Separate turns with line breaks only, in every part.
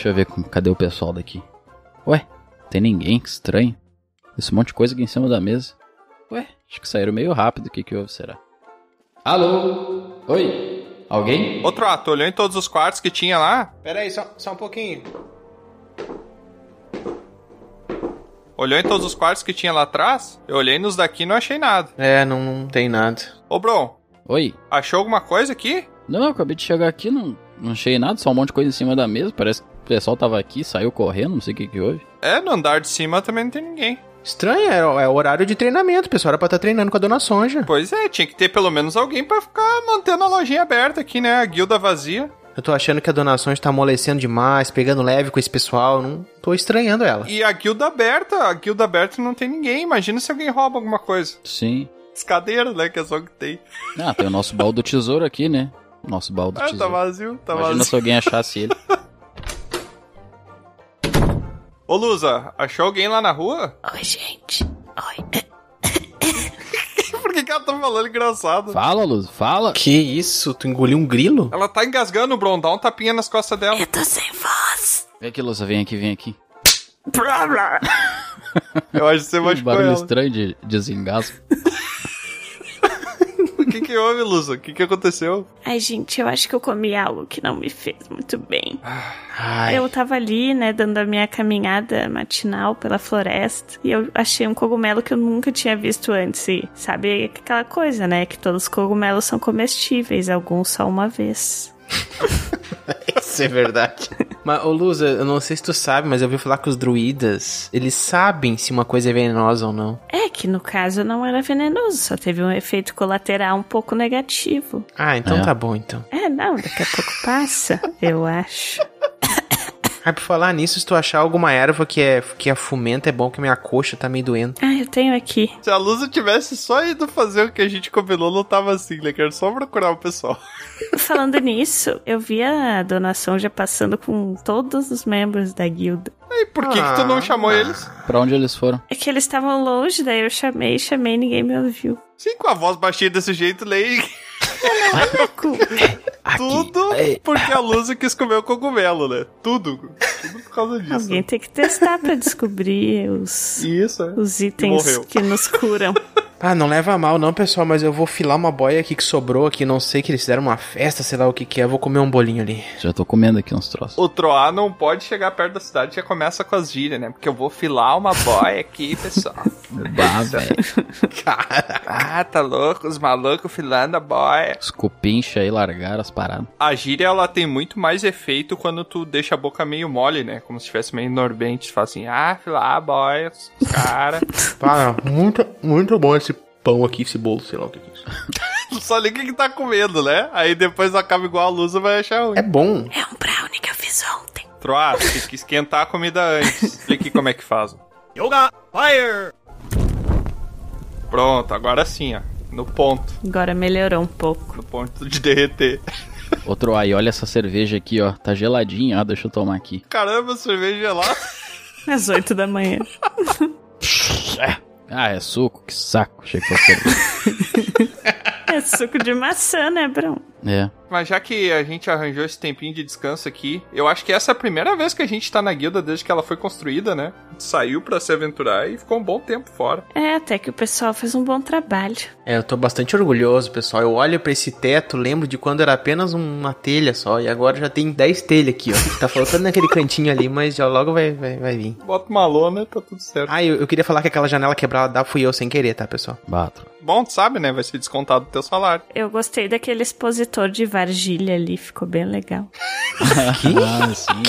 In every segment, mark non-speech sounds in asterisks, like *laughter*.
Deixa eu ver como- cadê o pessoal daqui. Ué, tem ninguém, que estranho. Esse monte de coisa aqui em cima da mesa. Ué, acho que saíram meio rápido. O que que houve, será? Alô? Oi? Alguém?
Outro ato, olhou em todos os quartos que tinha lá?
Pera aí, só, só um pouquinho.
Olhou em todos os quartos que tinha lá atrás? Eu olhei nos daqui e não achei nada.
É, não, não tem nada.
Ô, Bron,
Oi?
achou alguma coisa aqui?
Não, eu acabei de chegar aqui, não, não achei nada, só um monte de coisa em cima da mesa. Parece que pessoal tava aqui, saiu correndo, não sei o que que houve.
É, no andar de cima também não tem ninguém.
Estranho, é, é o horário de treinamento. O pessoal era pra estar treinando com a dona Sonja.
Pois é, tinha que ter pelo menos alguém pra ficar mantendo a lojinha aberta aqui, né? A guilda vazia.
Eu tô achando que a dona Sonja tá amolecendo demais, pegando leve com esse pessoal. Não tô estranhando ela.
E a guilda aberta, a guilda aberta não tem ninguém. Imagina se alguém rouba alguma coisa.
Sim.
As cadeiras, né? Que é só o que tem.
Ah, tem o nosso baú do tesouro aqui, né? Nosso baú do
Ah, tá
tesouro.
vazio, tá
Imagina
vazio.
se alguém achasse ele. *laughs*
Ô, Lusa, achou alguém lá na rua?
Oi, gente. Oi. *laughs*
Por que, que ela tá falando engraçado?
Fala, Luz, fala.
Que isso? Tu engoliu um grilo?
Ela tá engasgando o Bron, dá um tapinha nas costas dela.
Eu tô sem voz.
Vem aqui, Luz, vem aqui, vem aqui.
Eu acho que você
Um *laughs*
machucou
barulho
ela.
estranho de desengasgo. *laughs*
O que que houve, Lusa? O que que aconteceu?
Ai, gente, eu acho que eu comi algo que não me fez muito bem.
Ai,
Eu tava ali, né, dando a minha caminhada matinal pela floresta e eu achei um cogumelo que eu nunca tinha visto antes. E sabe aquela coisa, né, que todos os cogumelos são comestíveis, alguns só uma vez. *laughs*
isso é verdade. mas, ô Luza, eu não sei se tu sabe, mas eu ouvi falar que os druidas, eles sabem se uma coisa é venenosa ou não.
É que no caso não era venenoso, só teve um efeito colateral um pouco negativo.
Ah, então
É.
tá bom, então.
É, não, daqui a pouco passa, eu acho.
Ah, por falar nisso, se tu achar alguma erva que é, que é fumenta, é bom que minha coxa tá meio doendo.
Ah, eu tenho aqui.
Se a Lusa tivesse só ido fazer o que a gente combinou, não tava assim, né? Quero só procurar o pessoal. *laughs*
Falando nisso, eu vi a Dona Sonja passando com todos os membros da guilda.
E por que que tu não
Ah.
chamou eles?
Pra onde eles foram?
É que eles estavam longe, daí eu chamei, chamei e ninguém me ouviu.
Sim, com a voz baixinha desse jeito, lei tudo porque a Lusa quis comer o cogumelo, né? Tudo. Tudo por causa disso.
Alguém tem que testar pra descobrir os,
Isso, é.
os itens que nos curam. *laughs*
Ah, não leva mal não, pessoal, mas eu vou filar uma boia aqui que sobrou aqui, não sei que eles fizeram uma festa, sei lá o que que é, eu vou comer um bolinho ali.
Já tô comendo aqui uns troços.
O Troá não pode chegar perto da cidade, já começa com as gírias, né? Porque eu vou filar uma boia aqui, pessoal. *laughs*
Bah, velho.
ah, tá louco? Os malucos filando a boia.
Os cupincha aí largaram as paradas.
A gíria, ela tem muito mais efeito quando tu deixa a boca meio mole, né? Como se estivesse meio norbente. Tu fala assim, ah, filar a boia, os cara. *laughs*
Ah, muito, muito bom esse pão aqui, esse bolo, sei lá o que é isso. *laughs*
só liga que tá comendo, né? Aí depois acaba igual a Lusa, vai achar ruim.
É bom.
É um brownie que eu fiz ontem.
Troá, tem que esquentar a comida antes. Explique como é que faz.
Yoga Fire!
Pronto, agora sim, ó. No ponto.
Agora melhorou um pouco.
No ponto de derreter.
Outro aí, olha essa cerveja aqui, ó. Tá geladinha, ó. Deixa eu tomar aqui.
Caramba, cerveja gelada.
Às oito da manhã.
Ah, é suco? Que saco. Achei que fosse. *laughs*
É suco de maçã, né, Brão?
É.
Mas já que a gente arranjou esse tempinho de descanso aqui, eu acho que essa é a primeira vez que a gente tá na guilda desde que ela foi construída, né? A gente saiu pra se aventurar e ficou um bom tempo fora.
É, até que o pessoal fez um bom trabalho.
É, eu tô bastante orgulhoso, pessoal. Eu olho pra esse teto, lembro de quando era apenas uma telha só, e agora já tem 10 telhas aqui, ó. Tá faltando naquele cantinho ali, mas já logo vai, vai, vai vir.
Bota uma lona, tá tudo certo.
Ah, eu, eu queria falar que aquela janela quebrada fui eu sem querer, tá, pessoal?
Bato.
Bom, tu sabe, né? Vai ser descontado do teu salário.
Eu gostei daquele expositor de Vargília ali, ficou bem legal.
Ah, sim.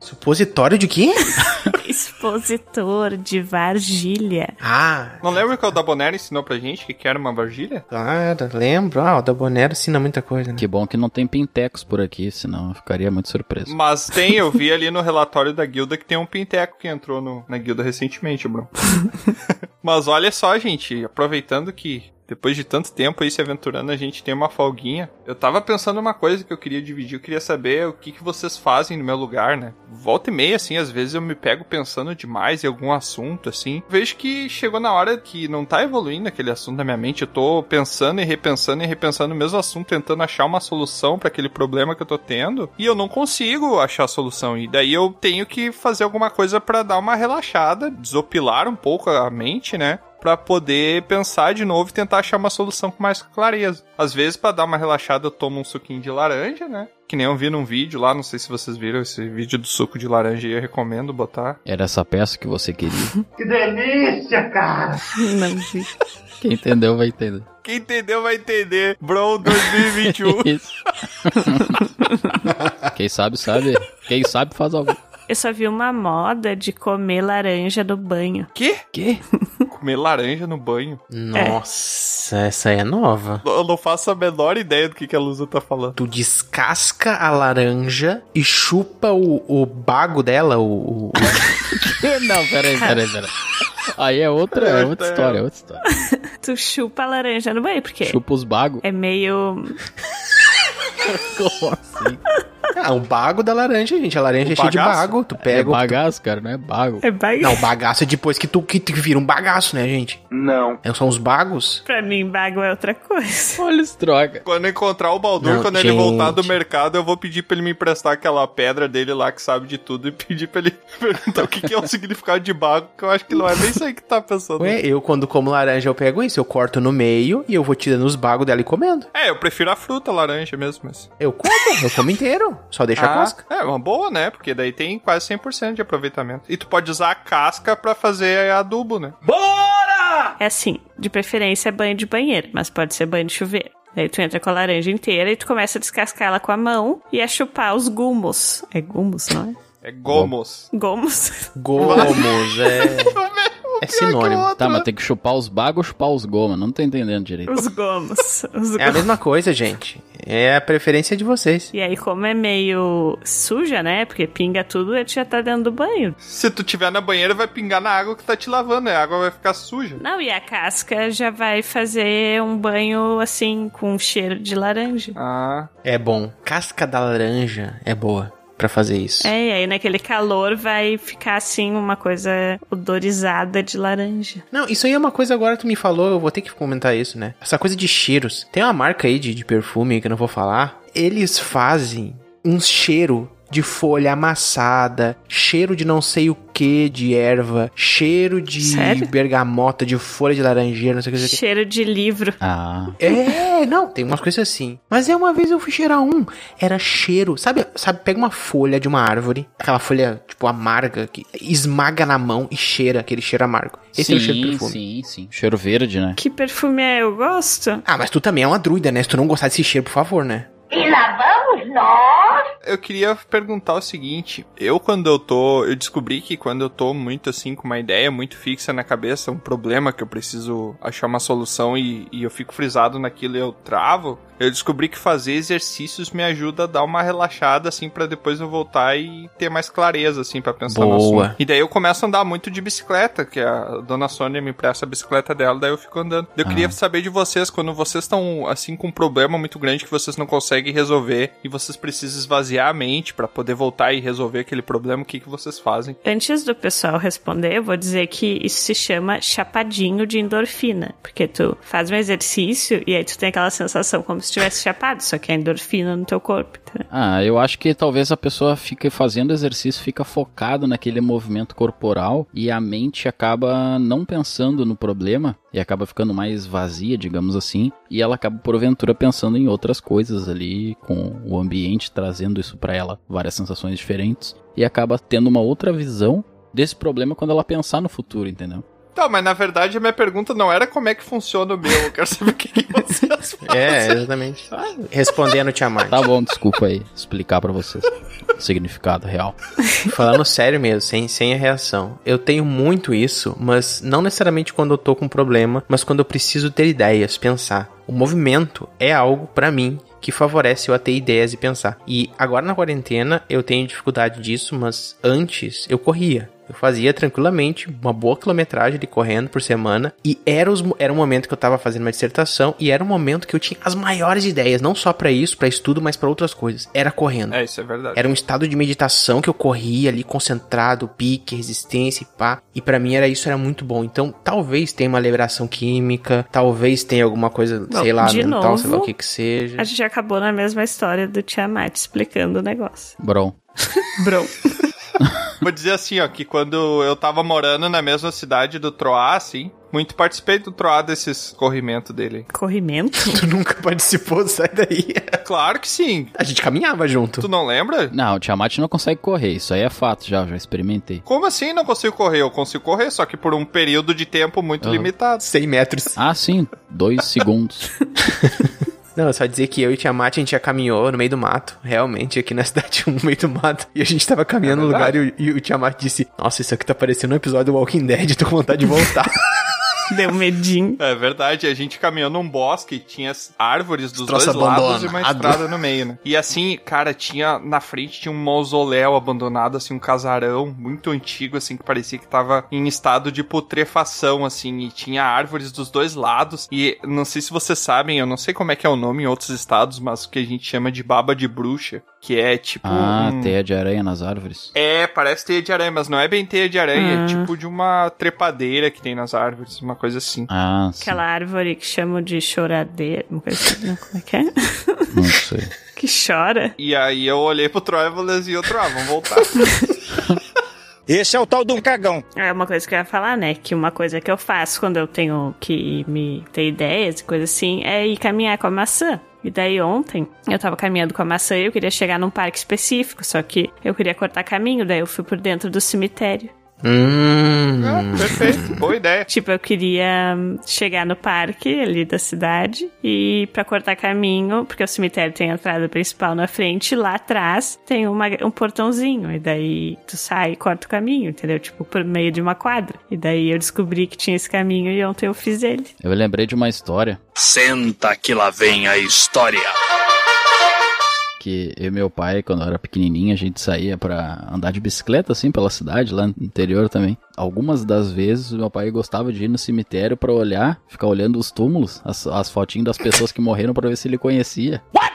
Supositório de quê? *laughs*
expositor de Vargília.
Ah,
Não lembra que o da Bonera ensinou pra gente que que era uma vargilha?
claro, lembro. Ah, o da Bonero ensina muita coisa, né?
Que bom que não tem pintecos por aqui, senão eu ficaria muito surpreso.
Mas tem, eu vi *laughs* ali no relatório da guilda que tem um pinteco que entrou no- na guilda recentemente, Bruno. *laughs* Mas olha só, gente, aproveitando que Depois de tanto tempo aí se aventurando, a gente tem uma folguinha. Eu tava pensando uma coisa que eu queria dividir. Eu queria saber o que, que vocês fazem no meu lugar, né? Volta e meia, assim, às vezes eu me pego pensando demais em algum assunto, assim. Vejo que chegou na hora que não tá evoluindo aquele assunto na minha mente. Eu tô pensando e repensando e repensando o mesmo assunto, tentando achar uma solução para aquele problema que eu tô tendo. E eu não consigo achar a solução. E daí eu tenho que fazer alguma coisa para dar uma relaxada, desopilar um pouco a mente, né? Pra poder pensar de novo e tentar achar uma solução com mais clareza. Às vezes, para dar uma relaxada, eu tomo um suquinho de laranja, né? Que nem eu vi num vídeo lá, não sei se vocês viram esse vídeo do suco de laranja e eu recomendo botar.
Era essa peça que você queria. *laughs*
Que delícia, cara! *laughs*
Não vi.
Quem entendeu vai entender.
Quem entendeu vai entender. Bro 2021. *laughs*
Isso. Quem sabe, sabe. Quem sabe faz algo.
Eu só vi uma moda de comer laranja no banho.
Quê?
Quê?
Comer laranja no banho.
Nossa, essa aí é nova.
Eu não faço a menor ideia do que, que a Lusa tá falando.
Tu descasca a laranja e chupa o, o bago dela, o, o- *laughs*
Não, peraí, peraí, peraí. Aí é outra, é outra história, é outra história. *laughs*
Tu chupa a laranja no banho, porque
Chupa os bagos.
é meio. *laughs*
Como assim?
Ah, o bago da laranja, gente. A laranja
O
é cheia de
bagaço?
bago. Tu
É
pega o...
bagaço, cara, não é bago.
É baga...
Não, bagaço é depois que tu, que tu vira um bagaço, né, gente?
Não.
É, São os bagos.
Pra mim, bago é outra coisa.
Olha esse droga.
Quando eu encontrar o Baldur,
Não,
quando ele
gente.
voltar do mercado, eu vou pedir pra ele me emprestar aquela pedra dele lá que sabe de tudo e pedir pra ele *laughs* perguntar o que, que é o significado de bago, que eu acho que não é nem isso aí que tá pensando.
Ué, eu quando como laranja eu pego isso, eu corto no meio e eu vou tirando os bagos dela e comendo.
É, eu prefiro a fruta laranja mesmo, mas...
Eu como, eu como inteiro. Só deixa a
Ah,
casca.
É, uma boa, né? Porque daí tem quase 100% de aproveitamento. E tu pode usar a casca pra fazer adubo, né?
É assim, de preferência é banho de banheiro, mas pode ser banho de chuveiro. Daí tu entra com a laranja inteira e tu começa a descascar ela com a mão e a chupar os gumos. É gumos, não é?
É gomos.
Gomos.
Gomos, é. *laughs* É sinônimo.
Tá, mas tem que chupar os bagos ou chupar os goma? Não tô entendendo direito.
Os gomos. Os
É a mesma coisa, gente. É a preferência de vocês.
E aí, como é meio suja, né? Porque pinga tudo, ele já tá dentro do banho.
Se tu tiver na banheira, vai pingar na água que tá te lavando, né? A água vai ficar suja.
Não, e a casca já vai fazer um banho assim, com cheiro de laranja.
Ah,
É bom. Casca da laranja é boa pra fazer isso.
É, e aí naquele calor vai ficar assim, uma coisa odorizada de laranja.
Não, isso aí é uma coisa agora tu me falou, eu vou ter que comentar isso, né? Essa coisa de cheiros. Tem uma marca aí de, de perfume que eu não vou falar. Eles fazem um cheiro de folha amassada, cheiro de não sei o que de erva, cheiro de
Sério?
bergamota, de folha de laranjeira, não sei o que.
Cheiro de livro.
Ah,
É, não, tem umas coisas assim. Mas é uma vez eu fui cheirar um, era cheiro, sabe, sabe, pega uma folha de uma árvore, aquela folha, tipo, amarga, que esmaga na mão e cheira, aquele cheiro amargo. Esse
sim,
é o cheiro de perfume.
sim, sim. Cheiro verde, né?
Que perfume é? Eu gosto.
Ah, mas tu também é uma druida, né? Se tu não gostar desse cheiro, por favor, né?
E lá vamos nós.
Eu queria perguntar o seguinte: eu, quando eu tô. Eu descobri que quando eu tô muito assim, com uma ideia muito fixa na cabeça, um problema que eu preciso achar uma solução e, e eu fico frisado naquilo e eu travo. Eu descobri que fazer exercícios me ajuda a dar uma relaxada, assim, pra depois eu voltar e ter mais clareza, assim, pra pensar no
Boa.
assunto. E daí eu começo a andar muito de bicicleta, que a dona Sônia me empresta a bicicleta dela, daí eu fico andando. Eu queria saber de vocês, quando vocês estão, assim, com um problema muito grande que vocês não conseguem resolver e vocês precisam esvaziar a mente pra poder voltar e resolver aquele problema, o que, que vocês fazem?
Antes do pessoal responder, eu vou dizer que isso se chama chapadinho de endorfina. Porque tu faz um exercício e aí tu tem aquela sensação como se tivesse chapado, só que é endorfina no teu corpo. Tá?
Ah, eu acho que talvez a pessoa fique fazendo exercício, fica focado naquele movimento corporal e a mente acaba não pensando no problema e acaba ficando mais vazia, digamos assim, e ela acaba porventura pensando em outras coisas ali, com o ambiente trazendo isso pra ela, várias sensações diferentes, e acaba tendo uma outra visão desse problema quando ela pensar no futuro, entendeu?
Tá, mas na verdade a minha pergunta não era como é que funciona o meu, eu quero saber o que, que vocês *laughs* fazem.
É, exatamente. Respondendo Tiamat.
Tá bom, desculpa aí explicar pra vocês o significado real. *laughs*
Falando sério mesmo, sem, sem a reação. Eu tenho muito isso, mas não necessariamente quando eu tô com um problema, mas quando eu preciso ter ideias, pensar. O movimento é algo, pra mim, que favorece eu a ter ideias e pensar. E agora na quarentena eu tenho dificuldade disso, mas antes eu corria. Eu fazia tranquilamente uma boa quilometragem de correndo por semana. E era, os, era um momento que eu tava fazendo uma dissertação. E era um momento que eu tinha as maiores ideias. Não só pra isso, pra estudo, mas pra outras coisas. Era correndo.
É, isso é verdade.
Era um estado de meditação que eu corria ali, concentrado, pique, resistência e pá. E pra mim era isso, era muito bom. Então, talvez tenha uma liberação química, talvez tenha alguma coisa,
Não,
sei lá, mental, sei lá o
novo,
que que seja.
A gente acabou na mesma história do Tiamat explicando o negócio.
Bron. *laughs*
Bro. *laughs*
Vou dizer assim, ó, que quando eu tava morando na mesma cidade do Troá, assim, muito participei do Troá desses corrimentos dele.
Corrimento?
Tu nunca participou, sai daí.
Claro que sim.
A gente caminhava junto.
Tu não lembra?
Não, o Tiamat não consegue correr. Isso aí é fato já, já experimentei.
Como assim não consigo correr? Eu consigo correr, só que por um período de tempo muito
Aham.
limitado.
100 metros.
Ah, sim. Dois segundos. *laughs*
Não, é só dizer que eu e Tiamat, a gente já caminhou no meio do mato. Realmente, aqui na *laughs* cidade, no meio do mato. E a gente tava caminhando
É
no lugar e, o- e o Tiamat disse: Nossa, isso aqui tá parecendo um episódio do Walking Dead, tô com vontade de voltar. *laughs* *laughs*
Deu medinho.
É verdade, a gente caminhou num bosque, tinha as árvores dos
Troço
dois lados e uma estrada no meio, né? E assim, cara, tinha na frente tinha um mausoléu abandonado, assim, um casarão muito antigo, assim, que parecia que tava em estado de putrefação, assim, e tinha árvores dos dois lados. E não sei se vocês sabem, eu não sei como é que é o nome em outros estados, mas o que a gente chama de baba de bruxa, que é tipo.
Ah,
um-
teia de aranha nas árvores.
É, parece teia de aranha, mas não é bem teia de aranha,
Ah.
é tipo de uma trepadeira que tem nas árvores, uma coisa assim.
Ah, sim.
Aquela árvore que chamam de choradeira. Uma coisa assim, não, como é que é? *laughs*
Não sei.
Que chora.
E aí eu olhei pro Travelers e outro, ah, vamos voltar. *laughs*
Esse é o tal do cagão.
É uma coisa que eu ia falar, né? Que uma coisa que eu faço quando eu tenho que me ter ideias e coisa assim é ir caminhar com a maçã. E daí ontem eu tava caminhando com a maçã e eu queria chegar num parque específico, só que eu queria cortar caminho, daí eu fui por dentro do cemitério.
Hum.
ah, perfeito, boa ideia.
Tipo, eu queria hum, chegar no parque ali da cidade e pra cortar caminho, porque o cemitério tem a entrada principal na frente, lá atrás tem uma- um portãozinho. E daí tu sai e corta o caminho, entendeu? Tipo, por meio de uma quadra. E daí eu descobri que tinha esse caminho e ontem eu fiz ele.
Eu lembrei de uma história
Senta que lá vem a história.
Que eu e meu pai, quando eu era pequenininho, a gente saía pra andar de bicicleta, assim, pela cidade, lá no interior também. Algumas das vezes, meu pai gostava de ir no cemitério pra olhar, ficar olhando os túmulos, as, as fotinhas das pessoas que morreram pra ver se ele conhecia. What?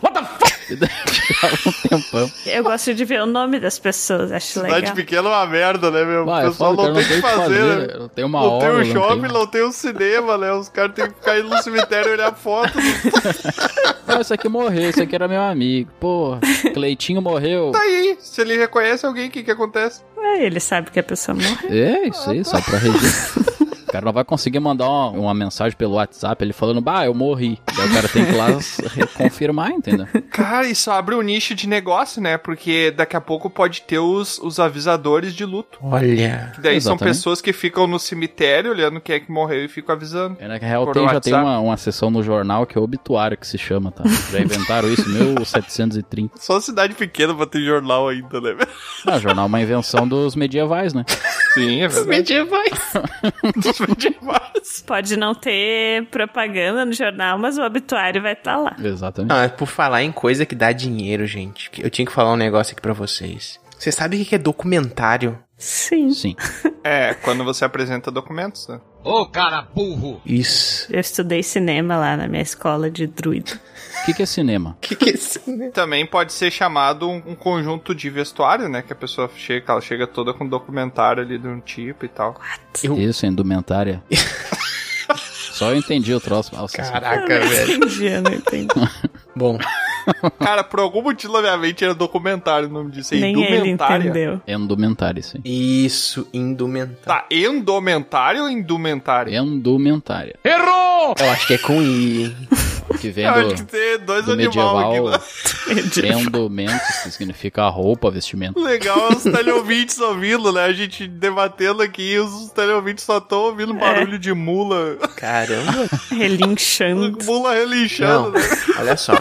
What the fuck? *laughs* E daí ficava um tempão.
Eu gosto de ver o nome das pessoas, acho
Cidade
legal.
pequena é uma merda, né, meu?
Vai,
o
eu
pessoal
falo,
não
cara,
tem o que fazer, né?
Não tem uma
Não
hora,
tem um shopping,
tem...
não tem um cinema, né? Os caras têm que ficar indo no cemitério e olhar foto. *laughs*
Ah, esse aqui morreu, esse aqui era meu amigo. Porra, Cleitinho morreu.
Tá aí, se ele reconhece alguém, o que que acontece?
É, ele sabe que a pessoa morreu.
É, isso aí, só pra registro. *laughs* O cara não vai conseguir mandar uma, uma mensagem pelo WhatsApp, ele falando, bah, eu morri. Daí o cara tem que ir lá *laughs* confirmar, entendeu?
Cara, isso abre um nicho de negócio, né? Porque daqui a pouco pode ter os, os avisadores de luto.
Olha.
Que daí são
Exatamente.
pessoas que ficam no cemitério olhando quem é que morreu e ficam avisando.
É, na real,
Por
tem, já tem uma, uma seção no jornal que é obituário que se chama, tá? Já inventaram isso *laughs* em 1730.
Só cidade pequena pra ter jornal ainda, né?
Ah, jornal é uma invenção dos medievais, né?
Sim, é verdade.
Medievais. *laughs*
Dos medievais.
Pode não ter propaganda no jornal, mas o obituário vai estar lá.
Exatamente.
Ah, por falar em coisa que dá dinheiro, gente, eu tinha que falar um negócio aqui pra vocês. Você sabe o que que é documentário?
Sim.
Sim.
É, quando você apresenta documentos, né?
Ô cara burro.
Isso.
Eu estudei cinema lá na minha escola de druido.
O que, que é cinema?
O *laughs* que, que é né?
Também pode ser chamado um, um conjunto de vestuário, né? Que a pessoa chega, ela chega toda com documentário ali de um tipo e tal.
Eu-
Isso, indumentária. *laughs* Só eu entendi o troço. Nossa,
Caraca,
Eu não
velho.
entendi, eu não entendi. *laughs*
Bom, *laughs*
Cara, por algum motivo na minha mente era documentário o nome disso. É
Nem ele
indumentária.
entendeu.
É indumentária, isso aí.
isso, indumentário.
Tá, endomentário ou indumentária?
Indumentária.
Errou!
Eu acho que é com I. *laughs*
Que vem
Eu acho que
do,
tem dois
do
animais aqui.
medieval
Né? *laughs*
endumentos, que significa roupa, vestimento.
Legal é os teleouvintes ouvindo, né? A gente debatendo aqui e os teleouvintes só estão ouvindo barulho de mula.
Caramba.
Relinchando.
Mula relinchando,
Não,
né?
olha só.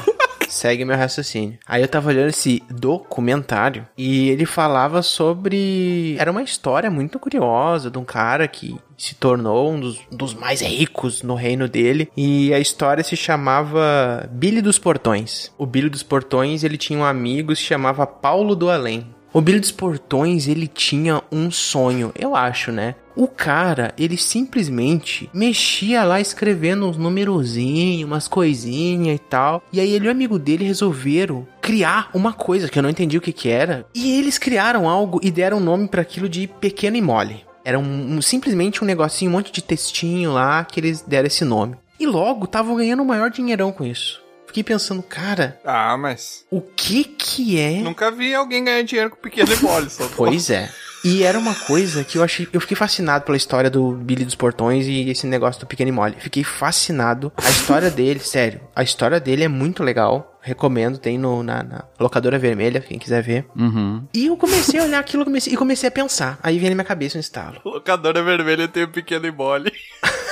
Segue meu raciocínio. Aí eu tava olhando esse documentário e ele falava sobre. Era uma história muito curiosa de um cara que se tornou um dos, dos mais ricos no reino dele. E a história se chamava Billy dos Portões. O Billy dos Portões ele tinha um amigo que se chamava Paulo do Além. O Billy dos Portões, ele tinha um sonho, eu acho, né? O cara, ele simplesmente mexia lá escrevendo uns numerozinhos, umas coisinhas e tal. E aí ele e o amigo dele resolveram criar uma coisa que eu não entendi o que que era. E eles criaram algo e deram nome para aquilo de Pequeno e Mole. Era um, um- simplesmente um negocinho, um monte de textinho lá que eles deram esse nome. E logo estavam ganhando o maior dinheirão com isso. Fiquei pensando, cara,
Ah, mas.
o que que é
Nunca vi alguém ganhar dinheiro com pequeno e mole, só.
Pois é. E era uma coisa que eu achei. Eu fiquei fascinado pela história do Billy dos Portões e esse negócio do Pequeno e Mole. Fiquei fascinado. A história *laughs* dele, sério. A história dele é muito legal. Recomendo, tem no, na, na locadora vermelha, quem quiser ver.
Uhum.
E eu comecei a olhar aquilo comecei, e comecei a pensar. Aí veio na minha cabeça um estalo.
Locadora vermelha tem o pequeno e mole. *laughs*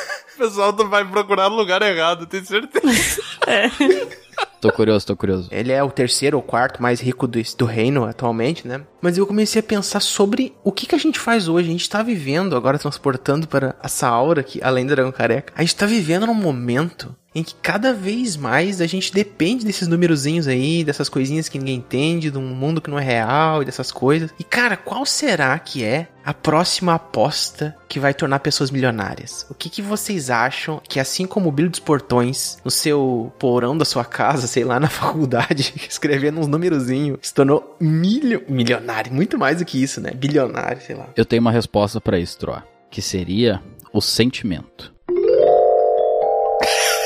O pessoal vai procurar no lugar errado, tenho certeza. *laughs* *laughs*
Tô curioso, tô curioso.
Ele é o terceiro ou quarto mais rico do, do reino atualmente, né? Mas eu comecei a pensar sobre o que, que a gente faz hoje. A gente tá vivendo, agora transportando para essa aura aqui, além do Dragão Careca. A gente tá vivendo num momento em que cada vez mais a gente depende desses numerozinhos aí, dessas coisinhas que ninguém entende, de um mundo que não é real e dessas coisas. E cara, qual será que é a próxima aposta que vai tornar pessoas milionárias? O que, que vocês acham que assim como o Billy dos Portões, no seu porão da sua casa, sei lá, *laughs* na faculdade, escrevendo uns numerozinhos, se tornou milho... milionário, muito mais do que isso, né? Bilionário, sei lá.
Eu tenho uma resposta pra isso, Troa. Que seria o sentimento.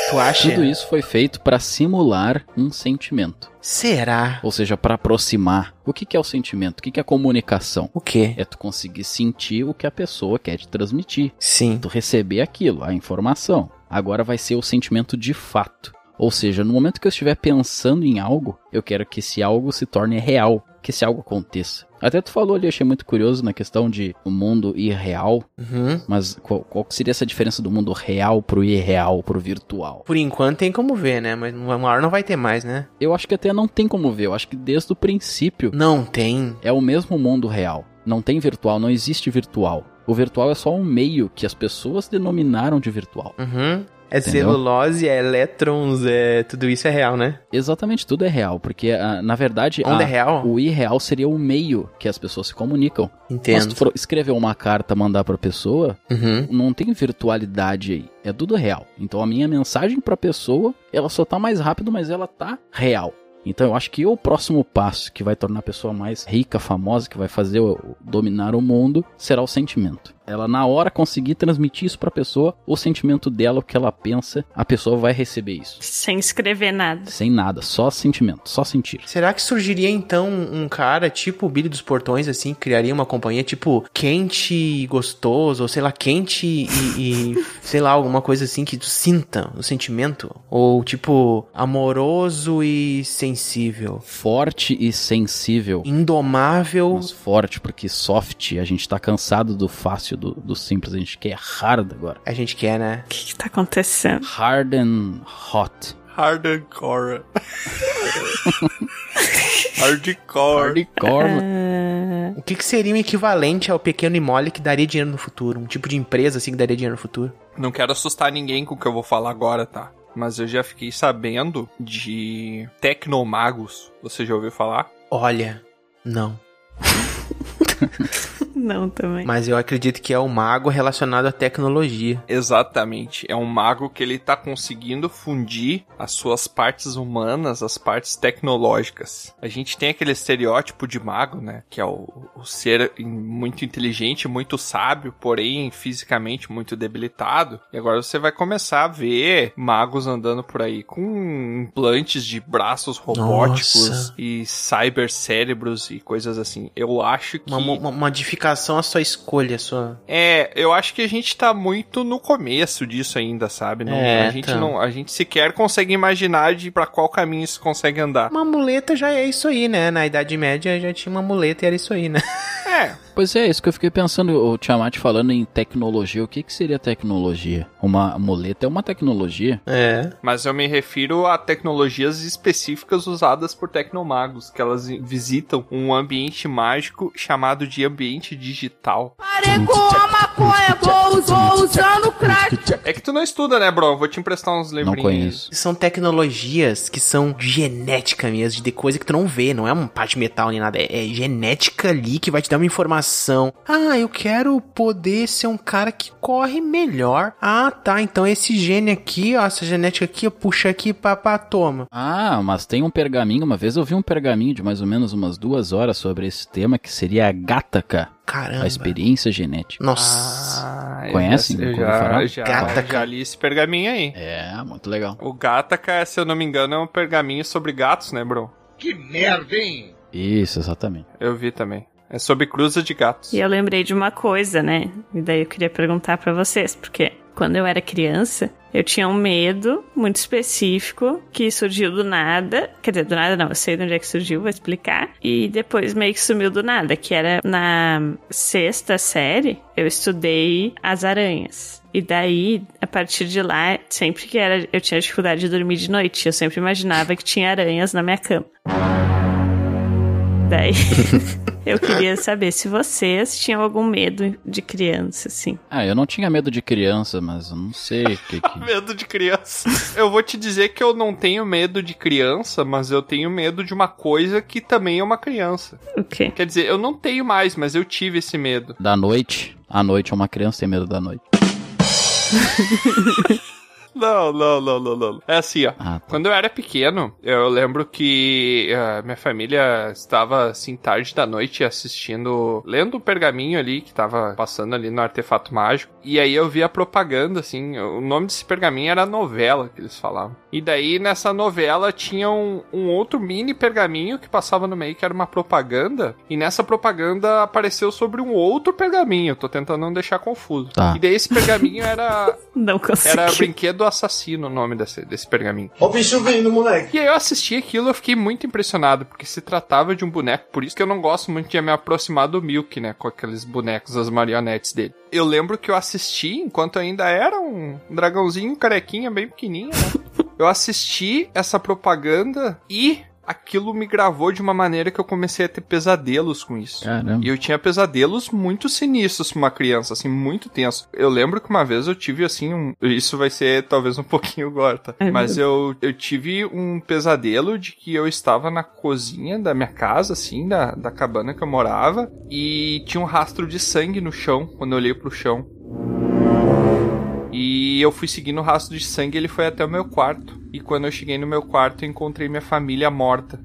Tu acha?
Tudo isso foi feito pra simular um sentimento.
Será?
Ou seja, pra aproximar. O que que é o sentimento? O que que é a comunicação?
O quê?
É tu conseguir sentir o que a pessoa quer te transmitir.
Sim.
Tu receber aquilo, a informação. Agora vai ser o sentimento de fato. Ou seja, no momento que eu estiver pensando em algo, eu quero que esse algo se torne real, que esse algo aconteça. Até tu falou ali, achei muito curioso na questão de o mundo irreal,
Uhum.
mas qual, qual seria essa diferença do mundo real pro irreal, pro virtual?
Por enquanto tem como ver, né? Mas uma hora não vai ter mais, né?
Eu acho que até não tem como ver, eu acho que desde o princípio
Não tem.
é o mesmo mundo real. Não tem virtual, não existe virtual. O virtual é só um meio que as pessoas denominaram de virtual.
Uhum. É
Entendeu?
celulose, é elétrons, é tudo isso é real, né?
Exatamente, tudo é real, porque ah, na verdade a-
é real?
o irreal seria o meio que as pessoas se comunicam. Mas se
Entendo.
tu for escrever uma carta, mandar pra pessoa,
Uhum.
não tem virtualidade aí, é tudo real. Então a minha mensagem pra pessoa, ela só tá mais rápido, mas ela tá real. Então eu acho que o próximo passo que vai tornar a pessoa mais rica, famosa, que vai fazer dominar o mundo, será o sentimento. Ela na hora conseguir transmitir isso pra pessoa, o sentimento dela, o que ela pensa, a pessoa vai receber isso.
Sem escrever nada.
Sem nada, só sentimento, só sentir.
Será que surgiria então um cara tipo o Billy dos Portões, assim, criaria uma companhia tipo quente e gostoso, ou sei lá, quente e, e, *laughs* sei lá, alguma coisa assim que tu sinta o sentimento? Ou tipo, amoroso e sensível?
Forte e sensível.
Indomável.
Mas forte, porque soft, a gente tá cansado do fácil, do, do simples, a gente quer hard agora.
A gente quer, né?
O que, que tá acontecendo?
Hard and hot.
Hardcore. *laughs* Hardcore.
Hardcore.
Ah,
O que, que seria um equivalente ao pequeno e mole que daria dinheiro no futuro? Um tipo de empresa assim que daria dinheiro no futuro?
Não quero assustar ninguém com o que eu vou falar agora, tá? Mas eu já fiquei sabendo de tecnomagos. Você já ouviu falar?
Olha, não. *laughs* *laughs*
não, também.
Mas eu acredito que é o mago relacionado à tecnologia.
Exatamente. É um mago que ele tá conseguindo fundir as suas partes humanas, as partes tecnológicas. A gente tem aquele estereótipo de mago, né? Que é o, o ser muito inteligente, muito sábio, porém fisicamente muito debilitado. E agora você vai começar a ver magos andando por aí com implantes de braços robóticos
Nossa.
e cybercérebros e coisas assim. Eu acho que.
Uma, uma modificação à sua escolha, sua.
É, eu acho que a gente tá muito no começo disso ainda, sabe? Não-
É,
a gente
tá.
não, a gente sequer consegue imaginar de para qual caminho isso consegue andar.
Uma muleta já é isso aí, né? Na Idade Média já tinha uma muleta e era isso aí, né?
É,
Pois é, isso que eu fiquei pensando, o Tiamat falando em tecnologia, o que, que seria tecnologia? Uma muleta é uma tecnologia?
É.
Mas eu me refiro a tecnologias específicas usadas por tecnomagos, que elas visitam um ambiente mágico chamado de ambiente digital.
Parei com a maconha, vou, vou usando crack.
É que tu não estuda, né, bro? Vou te emprestar uns
Não
livrinhos.
conheço.
São tecnologias que são genética mesmo, de coisa que tu não vê, não é um pá de metal nem nada, é, é genética ali que vai te dar uma informação. Ah, eu quero poder ser um cara que corre melhor. Ah, tá, então esse gene aqui, ó, essa genética aqui, eu puxo aqui, papá, toma.
Ah, mas tem um pergaminho, uma vez eu vi um pergaminho de mais ou menos umas duas horas sobre esse tema, que seria a Gataca,
Caramba.
a experiência genética.
Nossa.
Ah,
Conhecem?
Eu já, eu já,
Gataca.
já li esse pergaminho aí.
É, muito legal.
O Gataca, se eu não me engano, é um pergaminho sobre gatos, né, bro?
Que merda, hein?
Isso, exatamente.
Eu vi também. É sobre cruza de gatos.
E eu lembrei de uma coisa, né? E daí eu queria perguntar pra vocês, porque quando eu era criança, eu tinha um medo muito específico que surgiu do nada. Quer dizer, do nada não, eu sei de onde é que surgiu, vou explicar. E depois meio que sumiu do nada, que era na sexta série, eu estudei as aranhas. E daí, a partir de lá, sempre que era, eu tinha dificuldade de dormir de noite, eu sempre imaginava que tinha aranhas na minha cama. Daí, *laughs* eu queria saber se vocês tinham algum medo de criança, assim.
Ah, eu não tinha medo de criança, mas eu não sei o que que... *laughs*
Medo de criança. Eu vou te dizer que eu não tenho medo de criança, mas eu tenho medo de uma coisa que também é uma criança.
O quê?
Quer dizer, eu não tenho mais, mas eu tive esse medo.
Da noite, à noite uma criança tem medo da noite. *laughs*
Não, não, não, não, não. É assim, ó.
Ah, tá.
Quando eu era pequeno, eu lembro que ah, minha família estava assim tarde da noite assistindo, lendo o pergaminho ali que tava passando ali no artefato mágico. E aí eu vi a propaganda, assim, o nome desse pergaminho era novela que eles falavam. E daí nessa novela tinha um, um outro mini pergaminho que passava no meio que era uma propaganda. E nessa propaganda apareceu sobre um outro pergaminho. Tô tentando não deixar confuso.
Tá.
E daí esse pergaminho era *laughs*
Não consegui.
era Brinquedo Assassino o nome desse, desse pergaminho.
Ó o bicho vindo, moleque.
E aí eu assisti aquilo e eu fiquei muito impressionado, porque se tratava de um boneco, por isso que eu não gosto muito de me aproximar do Milk, né, com aqueles bonecos, as marionetes dele. Eu lembro que eu assisti enquanto ainda era um dragãozinho carequinha, bem pequenininho, né? *laughs* Eu assisti essa propaganda e aquilo me gravou de uma maneira que eu comecei a ter pesadelos com isso.
Caramba.
E eu tinha pesadelos muito sinistros pra uma criança, assim, muito tenso. Eu lembro que uma vez eu tive, assim, um... Isso vai ser talvez um *laughs* pouquinho agora, tá?
Ai,
Mas eu, eu tive um pesadelo de que eu estava na cozinha da minha casa, assim, da, da cabana que eu morava, e tinha um rastro de sangue no chão, quando eu olhei pro chão. E eu fui seguindo o rastro de sangue ele foi até o meu quarto. E quando eu cheguei no meu quarto, encontrei minha família morta.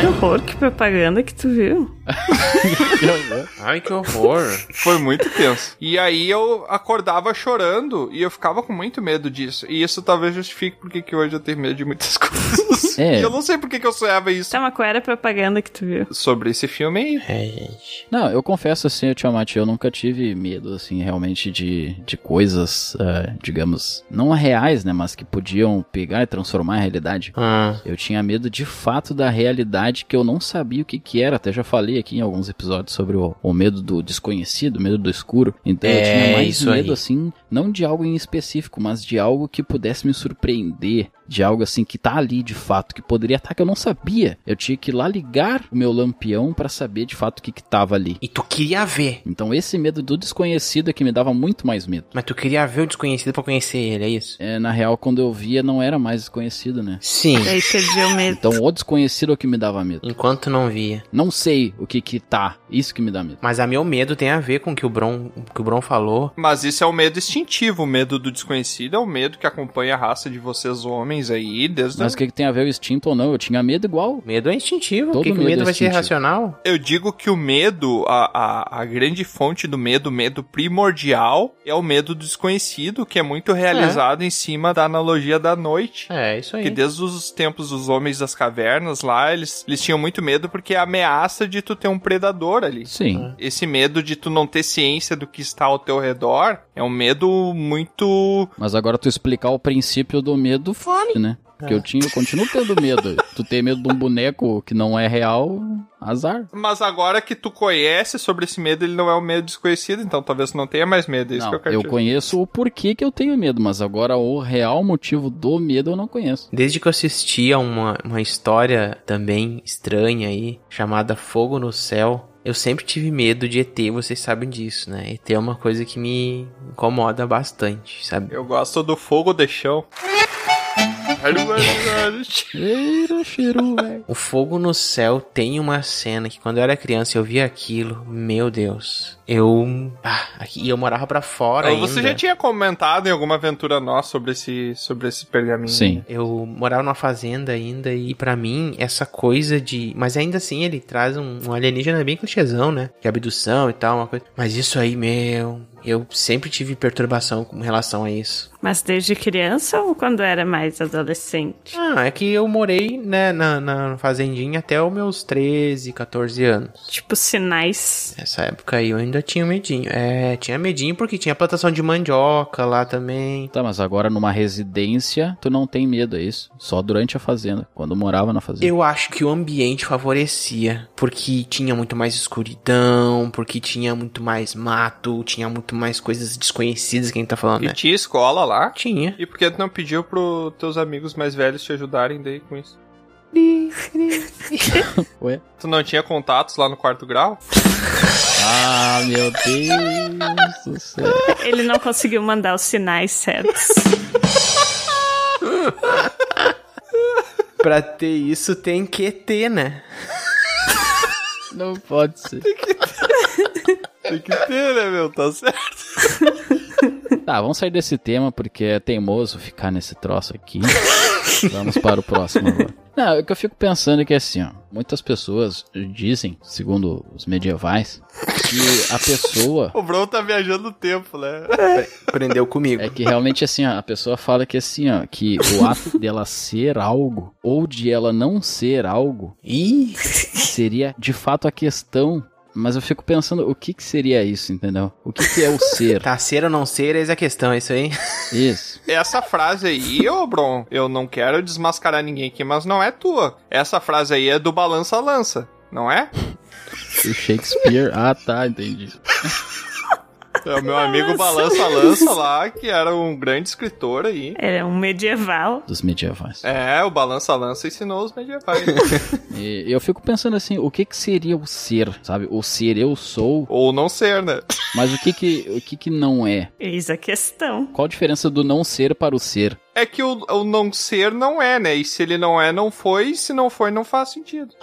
Que horror, que propaganda que tu viu. *laughs*
Ai, que horror.
Foi muito tenso. E aí eu acordava chorando e eu ficava com muito medo disso. E isso talvez justifique porque que hoje eu tenho medo de muitas *laughs* coisas.
É.
E eu não sei porque que eu sonhava isso.
Tá, mas qual era a propaganda que tu viu?
Sobre esse filme aí.
É, gente.
Não, eu confesso assim, Tiamat, eu nunca tive medo, assim, realmente de, de coisas, ah, digamos, não reais, né, mas que podiam pegar e transformar a realidade.
Ah,
Eu tinha medo de fato da realidade que eu não sabia o que que era. Até já falei aqui em alguns episódios sobre o, o medo do desconhecido, o medo do escuro. Então eu
É,
tinha mais
isso
medo,
aí.
assim, não de algo em específico, mas de algo que pudesse me surpreender. De algo assim que tá ali de fato, que poderia estar que eu não sabia. Eu tinha que ir lá ligar o meu lampião pra saber de fato o que que tava ali.
e tu queria ver.
Então esse medo do desconhecido é que me dava muito mais medo.
Mas tu queria ver o desconhecido pra conhecer ele, é isso?
É, na real, quando eu via, não era mais desconhecido, né?
Sim.
Daí perdi o medo.
Então o desconhecido é o que me dava medo.
Enquanto não via.
Não sei o que que tá, isso que me dá medo.
Mas a meu medo tem a ver com o que o Bron, o que o Bron falou.
Mas isso é o medo instintivo. O medo do desconhecido é o medo que acompanha a raça de vocês homens aí desde.
Mas o que, que tem a ver o instinto ou não? Eu tinha medo igual.
Medo é instintivo.
Todo
que, que o
medo
medo
é
vai ser
instintivo.
irracional?
Eu digo que o medo, a, a, a grande fonte do medo, o medo primordial, é o medo do desconhecido, que é muito realizado em cima da analogia da noite.
É, isso aí.
Que desde os tempos dos homens das cavernas lá, eles, eles tinham muito medo porque é a ameaça de tu ter um predador ali.
Sim.
Esse medo de tu não ter ciência do que está ao teu redor é um medo muito.
Mas agora tu explicar o princípio do medo, fome, né? Porque eu tinha, eu continuo tendo medo. *laughs* Tu ter medo de um boneco que não é real, azar.
Mas agora que tu conhece sobre esse medo, ele não é um medo desconhecido, então talvez tu não tenha mais medo. É isso
Não,
que eu quero
eu
dizer.
conheço o porquê que eu tenho medo, mas agora o real motivo do medo eu não conheço.
Desde que eu assisti a uma, uma história também estranha aí, chamada Fogo no Céu, eu sempre tive medo de ET, vocês sabem disso, né? ET é uma coisa que me incomoda bastante, sabe?
Eu gosto do fogo de chão.
Cheiro, cheiro, velho.
O Fogo no Céu tem uma cena que quando eu era criança eu via aquilo, meu Deus. Eu. Ah, aqui, e eu morava pra fora ainda.
Você já tinha comentado em alguma aventura nossa sobre esse, sobre esse pergaminho.
Sim.
Eu morava numa fazenda ainda e pra mim essa coisa de, mas ainda assim ele traz um, um alienígena bem clichêzão, né? Que abdução e tal, uma coisa. Mas isso aí, meu, eu sempre tive perturbação com relação a isso.
Mas desde criança ou quando era mais adolescente?
Ah, é que eu morei, né, na, na fazendinha até os meus 13, 14 anos.
Tipo, sinais.
Nessa época aí eu ainda tinha medinho. É, tinha medinho porque tinha plantação de mandioca lá também.
Tá, mas agora numa residência, tu não tem medo, é isso? Só durante a fazenda, quando morava na fazenda.
Eu acho que o ambiente favorecia, porque tinha muito mais escuridão, porque tinha muito mais mato, tinha muito mais coisas desconhecidas que a gente tá falando,
E
né?
tinha escola lá?
Tinha.
E por que tu não pediu pros teus amigos mais velhos te ajudarem daí com isso? *laughs*
Ué?
Tu não tinha contatos lá no quarto grau?
Ah, meu Deus do céu.
Ele não conseguiu mandar os sinais certos.
Pra ter isso tem que ter, né?
Não pode ser.
Tem que ter, né, meu? Tá certo. *laughs*
Tá, vamos sair desse tema porque é teimoso ficar nesse troço aqui. vamos para o próximo agora. Não, o que eu fico pensando é que assim, ó, muitas pessoas dizem, segundo os medievais, que a pessoa
O Bro tá viajando no tempo, né?
Prendeu comigo.
É que realmente assim, ó, a pessoa fala que assim, ó, que o ato dela ser algo ou de ela não ser algo
Ih,
seria de fato a questão. Mas eu fico pensando, o que que seria isso, entendeu? O que que é o *laughs* ser?
tá ser ou não ser, eis a questão, é isso aí?
Isso. *laughs*
Essa frase aí, ô Bron, eu não quero desmascarar ninguém aqui, mas não é tua. Essa frase aí é do Balança-Lança, não é?
O Shakespeare. Ah, tá, entendi. *laughs*
É o meu amigo Balança-Lança lá, que era um grande escritor aí.
Era um medieval.
Dos medievais.
É, o Balança-Lança ensinou os medievais. *laughs*
E eu fico pensando assim, o que que seria o ser, sabe? O ser eu sou,
Ou não ser, né?
mas o que que, o que que não é?
Eis a questão.
Qual a diferença do não ser para o ser?
É que o, o não ser não é, né? E se ele não é, não foi. E se não foi, não faz sentido.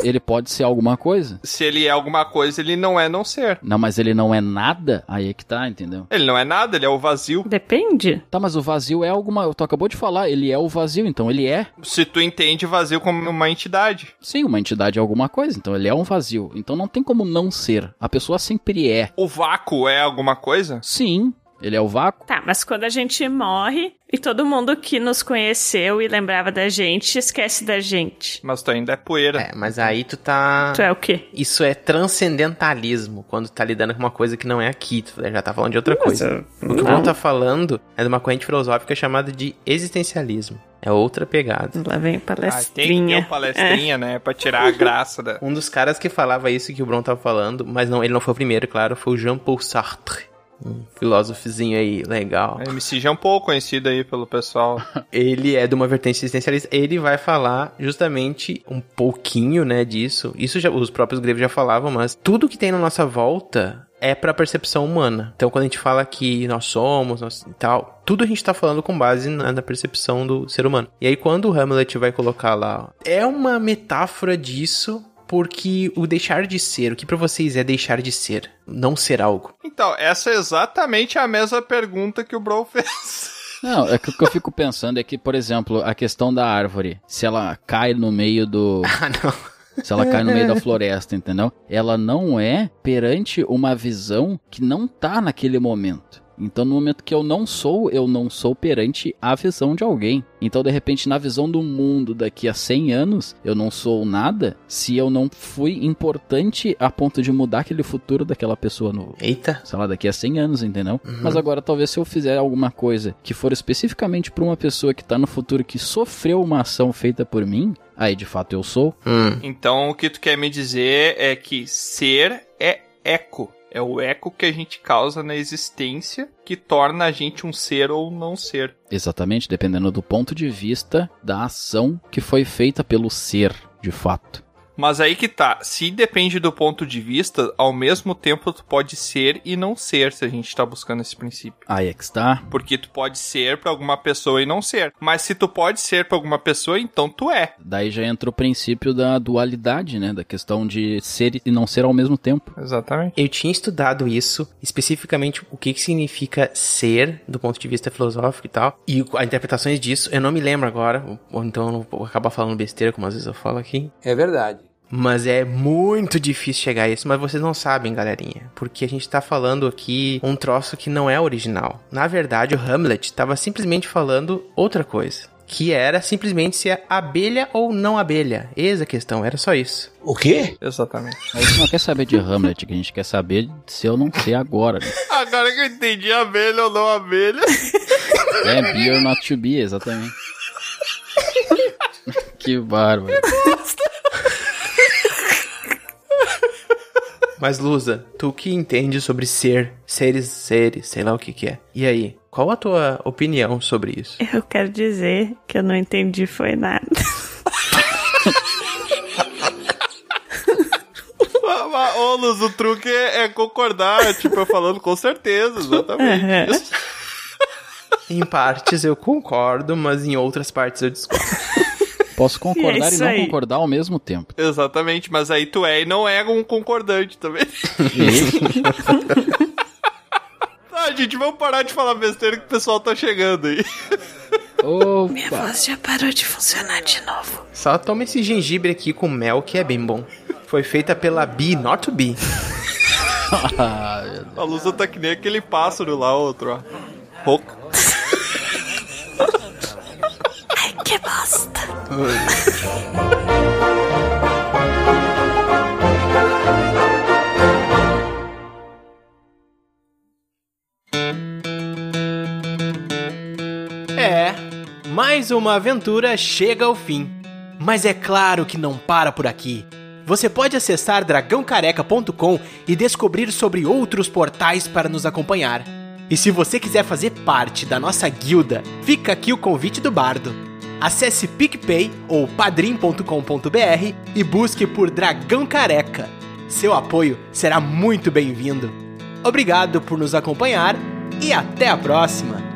Ele pode ser alguma coisa?
Se ele é alguma coisa, ele não é não ser.
Não, mas ele não é nada? Aí é que tá, entendeu?
Ele não é nada, ele é o vazio.
Depende.
Tá, mas o vazio é alguma. Tu acabou de falar, ele é o vazio, então ele é.
Se tu entende vazio como uma entidade.
Sim, uma entidade é alguma coisa, então ele é um vazio. Então não tem como não ser. A pessoa sempre é.
O vácuo é alguma coisa?
Sim, ele é o vácuo.
Tá, mas quando a gente morre e todo mundo que nos conheceu e lembrava da gente esquece da gente.
Mas tu ainda é poeira.
É, mas aí tu tá.
Tu é o quê?
Isso é transcendentalismo, quando tu tá lidando com uma coisa que não é aqui, tu já tá falando de outra coisa. O que o Bruno tá falando é de uma corrente filosófica chamada de existencialismo. É outra pegada.
Lá vem
Ah, tem que ter
palestrinha.
um palestrinha, né? Pra tirar a graça da.
Um dos caras que falava isso que o Bruno tava falando, mas não, ele não foi o primeiro, claro, foi o Jean-Paul Sartre. Um filósofozinho aí legal.
A MC já é um pouco conhecido aí pelo pessoal. *laughs*
Ele é de uma vertente existencialista. Ele vai falar justamente um pouquinho, né, disso. Isso já, os próprios gregos já falavam, mas tudo que tem na nossa volta é pra percepção humana. Então, quando a gente fala que nós somos, nós e tal, tudo a gente tá falando com base na, na percepção do ser humano. E aí, quando o Hamlet vai colocar lá, é uma metáfora disso. Porque o deixar de ser, o que pra vocês é deixar de ser? Não ser algo.
Então, essa é exatamente a mesma pergunta que o Bro *laughs* fez.
Não, é que o que eu fico pensando é que, por exemplo, a questão da árvore, se ela cai no meio do. *laughs*
Ah, não.
Se ela cai no meio da floresta, entendeu? Ela não é perante uma visão que não tá naquele momento. Então, no momento que eu não sou, eu não sou perante a visão de alguém. Então, de repente, na visão do mundo daqui a 100 anos, eu não sou nada se eu não fui importante a ponto de mudar aquele futuro daquela pessoa no,
Eita.
sei lá, daqui a 100 anos, entendeu? Mas agora, talvez se eu fizer alguma coisa que for especificamente pra uma pessoa que tá no futuro que sofreu uma ação feita por mim, aí de fato eu sou.
Hum.
Então o que tu quer me dizer é que ser é eco. É o eco que a gente causa na existência que torna a gente um ser ou não ser.
Exatamente, dependendo do ponto de vista da ação que foi feita pelo ser, de fato.
Mas aí que tá, se depende do ponto de vista, ao mesmo tempo tu pode ser e não ser, se a gente tá buscando esse princípio.
Aí é que está.
Porque tu pode ser pra alguma pessoa e não ser. Mas se tu pode ser pra alguma pessoa, então tu é.
Daí já entra o princípio da dualidade, né? Da questão de ser e não ser ao mesmo tempo.
Exatamente.
Eu tinha estudado isso, especificamente o que, que significa ser, do ponto de vista filosófico e tal, e as interpretações disso, eu não me lembro agora, ou- ou então eu não vou acabar falando besteira, como às vezes eu falo aqui.
É verdade.
Mas é muito difícil chegar a isso, mas vocês não sabem, galerinha. Porque a gente tá falando aqui um troço que não é original. Na verdade, o Hamlet tava simplesmente falando outra coisa. Que era simplesmente se é abelha ou não abelha. Eis a questão, era só isso.
O quê?
Exatamente.
A gente não quer saber de Hamlet, que a gente quer saber se eu não sei agora. Né? *laughs*
Agora que eu entendi abelha ou não abelha.
É be or not to be, exatamente. *laughs* que bárbaro.
Mas Lusa, tu que entende sobre ser, seres, seres, sei lá o que que é. E aí, qual a tua opinião sobre isso?
Eu quero dizer que eu não entendi foi nada.
Ô, Luz, o truque é, é concordar, tipo, eu falando com certeza, exatamente. Isso.
Em partes eu concordo, mas em outras partes eu discordo.
Posso concordar
É
e não
aí.
concordar ao mesmo tempo.
Exatamente, mas aí tu é e não é um concordante também. *laughs* Tá, gente, vamos parar de falar besteira que o pessoal tá chegando aí.
Minha
Opa!
voz já parou de funcionar de novo.
Só toma esse gengibre aqui com mel que é bem bom. Foi feita pela Bee Not to Be.
Ah. *laughs*
A Lusa tá que nem aquele pássaro lá, outro, ó. Rouca.
É, mais uma aventura chega ao fim. Mas é claro que não para por aqui. Você pode acessar dragãocareca.com e descobrir sobre outros portais para nos acompanhar. E se você quiser fazer parte da nossa guilda, fica aqui o convite do bardo. Acesse PicPay ou padrim.com.br e busque por Dragão Careca. Seu apoio será muito bem-vindo. Obrigado por nos acompanhar e até a próxima!